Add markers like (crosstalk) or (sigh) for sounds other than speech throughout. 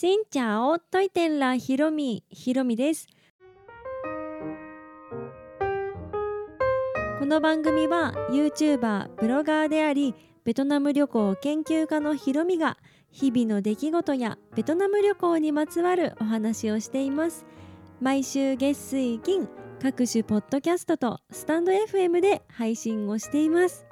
しんちゃおといてんらひろみひろみです。この番組は YouTuber ブロガーでありベトナム旅行研究家のひろみが日々の出来事やベトナム旅行にまつわるお話をしています。毎週月水金各種ポッドキャストとスタンド FM で配信をしています。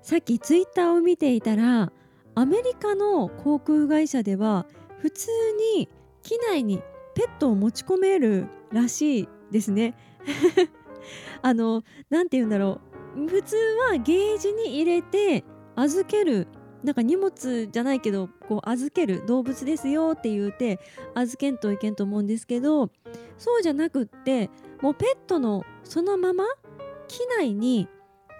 さっきツイッターを見ていたらアメリカの航空会社では普通に機内にペットを持ち込めるらしいですね。(laughs) あの何て言うんだろう。普通はゲージに入れて預けるなんか荷物じゃないけどこう預ける動物ですよって言うて預けんといけんと思うんですけどそうじゃなくってもうペットのそのまま機内に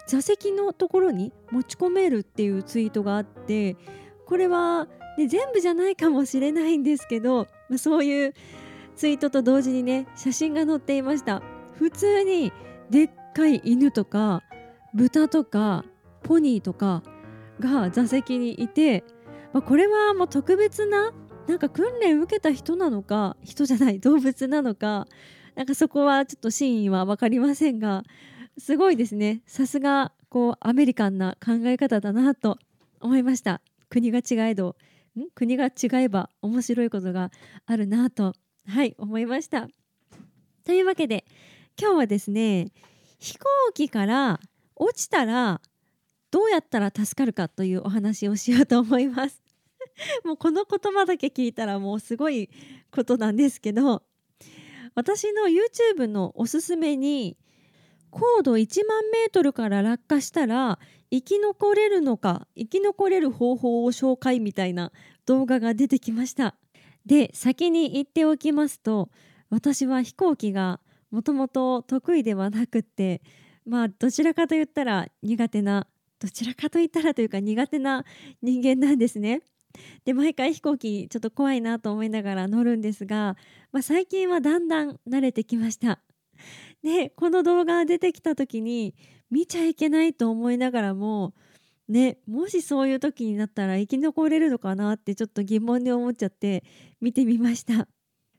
座席のところに持ち込めるっていうツイートがあってこれは、ね、全部じゃないかもしれないんですけど、まあ、そういうツイートと同時にね写真が載っていました。普通にでっかい犬とか豚とかポニーとかが座席にいて、まあ、これはもう特別ななんか訓練受けた人なのか人じゃない動物なのかなんかそこはちょっと真意は分かりませんがすごいですね。さすがこうアメリカンな考え方だなと思いました。国が違えどん？国が違えば面白いことがあるなとはい思いました。というわけで今日はですね飛行機から落ちたらどうやったら助かるかというお話をしようと思います。(laughs) もうこの言葉だけ聞いたらもうすごいことなんですけど私の YouTube のおすすめに高度1万メートルから落下したら生き残れるのか生き残れる方法を紹介みたいな動画が出てきました。で先に言っておきますと私は飛行機がもともと得意ではなくってまあどちらかと言ったら苦手などちらかと言ったらというか苦手な人間なんですね。で毎回飛行機ちょっと怖いなと思いながら乗るんですが、まあ、最近はだんだん慣れてきました。でこの動画が出てきた時に見ちゃいけないと思いながらもねもしそういう時になったら生き残れるのかなってちょっと疑問に思っちゃって見てみました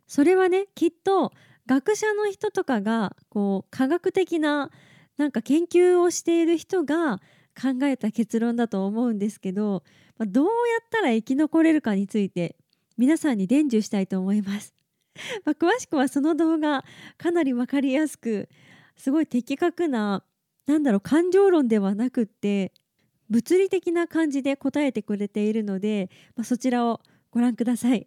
それはねきっと学者の人とかがこう科学的ななんか研究をしている人が考えた結論だと思うんですけど、どうやったら生き残れるかについて皆さんに伝授したいと思います。(laughs) まあ、詳しくはその動画かなり分かりやすくすごい的確ななんだろう感情論ではなくって物理的な感じで答えてくれているので、まあ、そちらをご覧ください。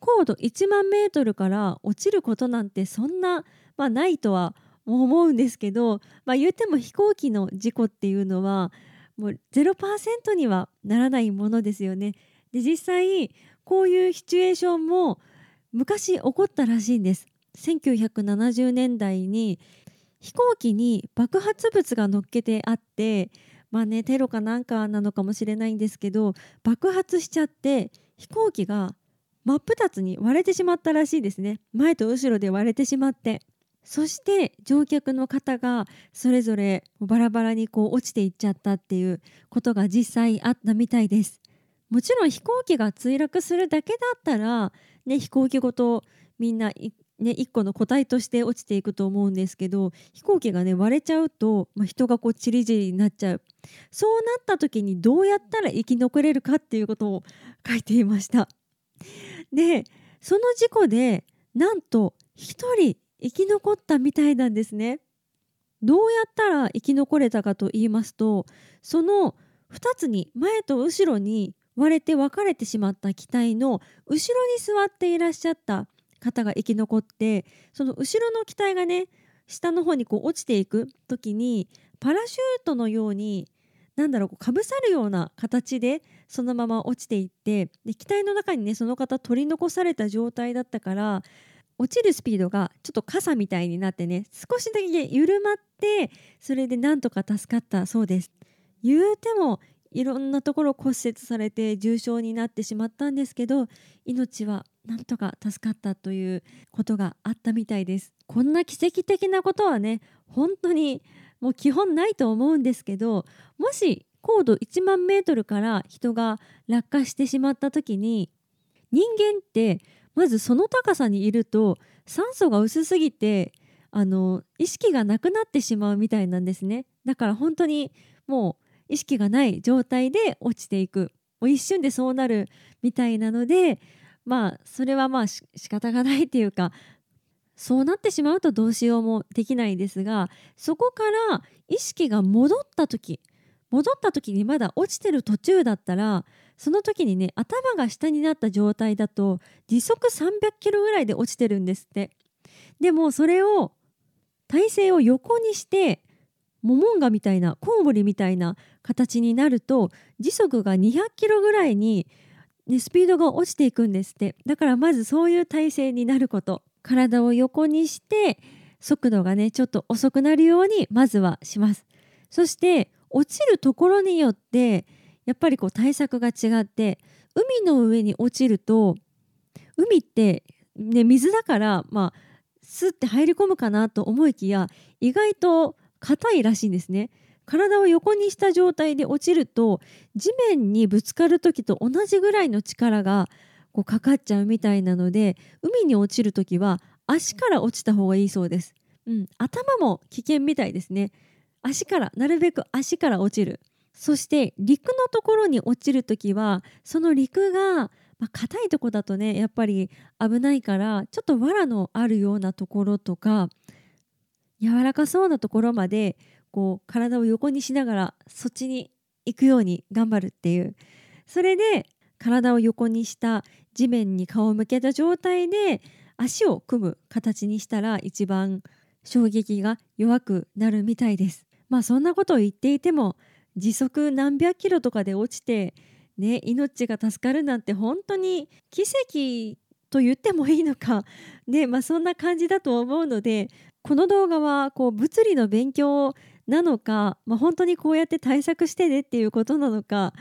高度1万メートルから落ちることなんてそんな、まあ、ないとは思うんですけど、まあ、言っても飛行機の事故っていうのはもう0%にはならないものですよね。で実際こういうシチュエーションも昔起こったらしいんです。1970年代に飛行機に爆発物が乗っけてあってまあねテロかなんかなのかもしれないんですけど爆発しちゃって飛行機が真っ二つに割れてしまったらしいですね。前と後ろで割れてしまって。そして乗客の方がそれぞれバラバラにこう落ちていっちゃったっていうことが実際あったみたいです。もちろん飛行機が墜落するだけだったら、ね、飛行機ごとみんなね、1個の個体として落ちていくと思うんですけど飛行機がね割れちゃうと、まあ、人がこうチリチリになっちゃうそうなった時にどうやったら生き残れるかっていうことを書いていましたでその事故でなんと1人生き残ったみたいなんですね。どうやったら生き残れたかと言いますとその2つに前と後ろに割れて分かれてしまった機体の後ろに座っていらっしゃった方が生き残ってその後ろの機体がね下の方にこう落ちていく時にパラシュートのようになんだろうかぶさるような形でそのまま落ちていってで機体の中にねその方取り残された状態だったから落ちるスピードがちょっと傘みたいになってね少しだけ緩まってそれでなんとか助かったそうです。言うてもいろんなところ骨折されて重傷になってしまったんですけど命はなんとか助かったということがあったみたいです。こんな奇跡的なことはね本当にもう基本ないと思うんですけどもし高度1万メートルから人が落下してしまった時に人間ってまずその高さにいると酸素が薄すぎてあの意識がなくなってしまうみたいなんですね。だから本当にもう意識がない状態で落ちていく。もう一瞬でそうなるみたいなのでまあそれはまあ仕方がないっていうかそうなってしまうとどうしようもできないですがそこから意識が戻った時戻った時にまだ落ちてる途中だったらその時にね頭が下になった状態だと時速300キロぐらいで落ちてるんですって。でもそれを体勢を横にしてモモンガみたいなコウモリみたいな形になると時速が200キロぐらいに、ね、スピードが落ちていくんですって。だからまずそういう体勢になること。体を横にして速度がねちょっと遅くなるようにまずはします。そして落ちるところによってやっぱりこう対策が違って海の上に落ちると海って、ね、水だからまあスッて入り込むかなと思いきや意外と硬いらしいんですね。体を横にした状態で落ちると地面にぶつかる時と同じぐらいの力がこうかかっちゃうみたいなので海に落ちる時は足から落ちた方がいいそうです。うん、頭も危険みたいですね。足からなるべく足から落ちる。そして陸のところに落ちる時はその陸がまあ、硬いとこだとねやっぱり危ないからちょっと藁のあるようなところとか柔らかそうなところまでこう体を横にしながらそっちに行くように頑張るっていうそれで体を横にした地面に顔を向けた状態で足を組む形にしたら一番衝撃が弱くなるみたいです。まあそんなことを言っていても時速何百キロとかで落ちてね命が助かるなんて本当に奇跡と言ってもいいのかねまあそんな感じだと思うのでこの動画はこう物理の勉強なのか、まあ、本当にこうやって対策してねっていうことなのか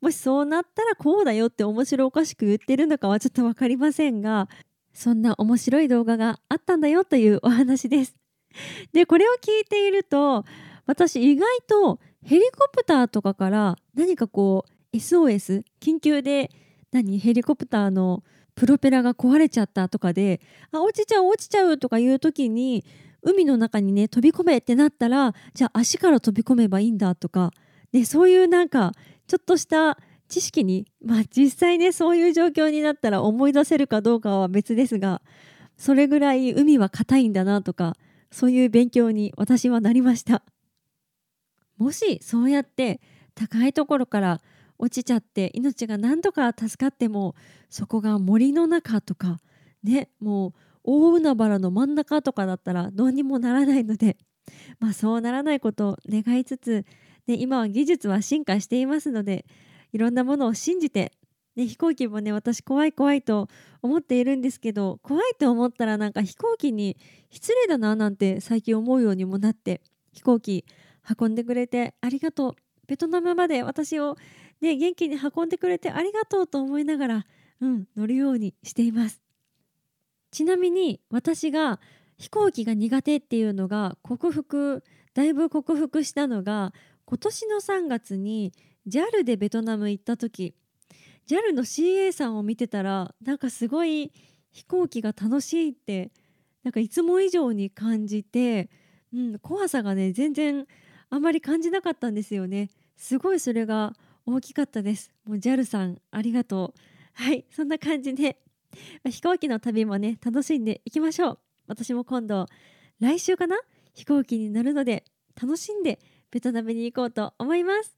もしそうなったらこうだよって面白おかしく言ってるのかはちょっと分かりませんがそんな面白い動画があったんだよというお話です。(laughs) でこれを聞いていると私意外とヘリコプターとかから何かこう SOS 緊急で何ヘリコプターのプロペラが壊れちゃったとかであ落ちちゃう落ちちゃうとかいう時に海の中にね飛び込めってなったらじゃあ足から飛び込めばいいんだとかでそういうなんかちょっとした知識にまあ実際ねそういう状況になったら思い出せるかどうかは別ですがそれぐらい海は硬いんだなとかそういう勉強に私はなりました。もしそうやって高いところから落ちちゃって命が何とか助かってもそこが森の中とかねもう大海原の真ん中とかだったらどうにもならないので (laughs) まあそうならないことを願いつつ、ね、今は技術は進化していますのでいろんなものを信じて、ね、飛行機もね私怖い怖いと思っているんですけど怖いと思ったらなんか飛行機に失礼だななんて最近思うようにもなって飛行機運んでくれてありがとう。ベトナムまで私をね、元気に運んでくれてありがとうと思いながら、うん、乗るようにしています。ちなみに私が飛行機が苦手っていうのが克服だいぶ克服したのが今年の3月に JAL でベトナム行った時。JAL の CA さんを見てたらなんかすごい飛行機が楽しいってなんかいつも以上に感じて、うん、怖さがね全然あまり感じなかったんですよね。すごいそれが大きかったです。もう JAL さんありがとう。はいそんな感じで。飛行機の旅もね楽しんでいきましょう。私も今度来週かな？飛行機に乗るので楽しんでベトナムに行こうと思います。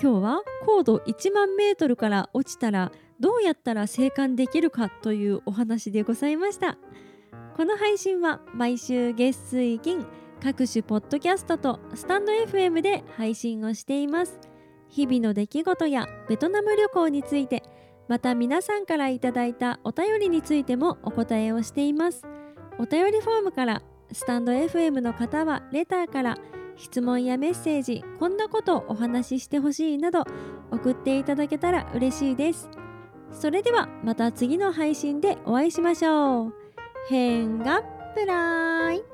今日は高度1万メートルから落ちたらどうやったら生還できるかというお話でございました。この配信は毎週月水金各種ポッドキャストとスタンド FM で配信をしています。日々の出来事やベトナム旅行についてまた皆さんからいただいたお便りについてもお答えをしています。お便りフォームからスタンド FM の方はレターから質問やメッセージこんなことをお話ししてほしいなど送っていただけたら嬉しいです。それではまた次の配信でお会いしましょう。変がプライ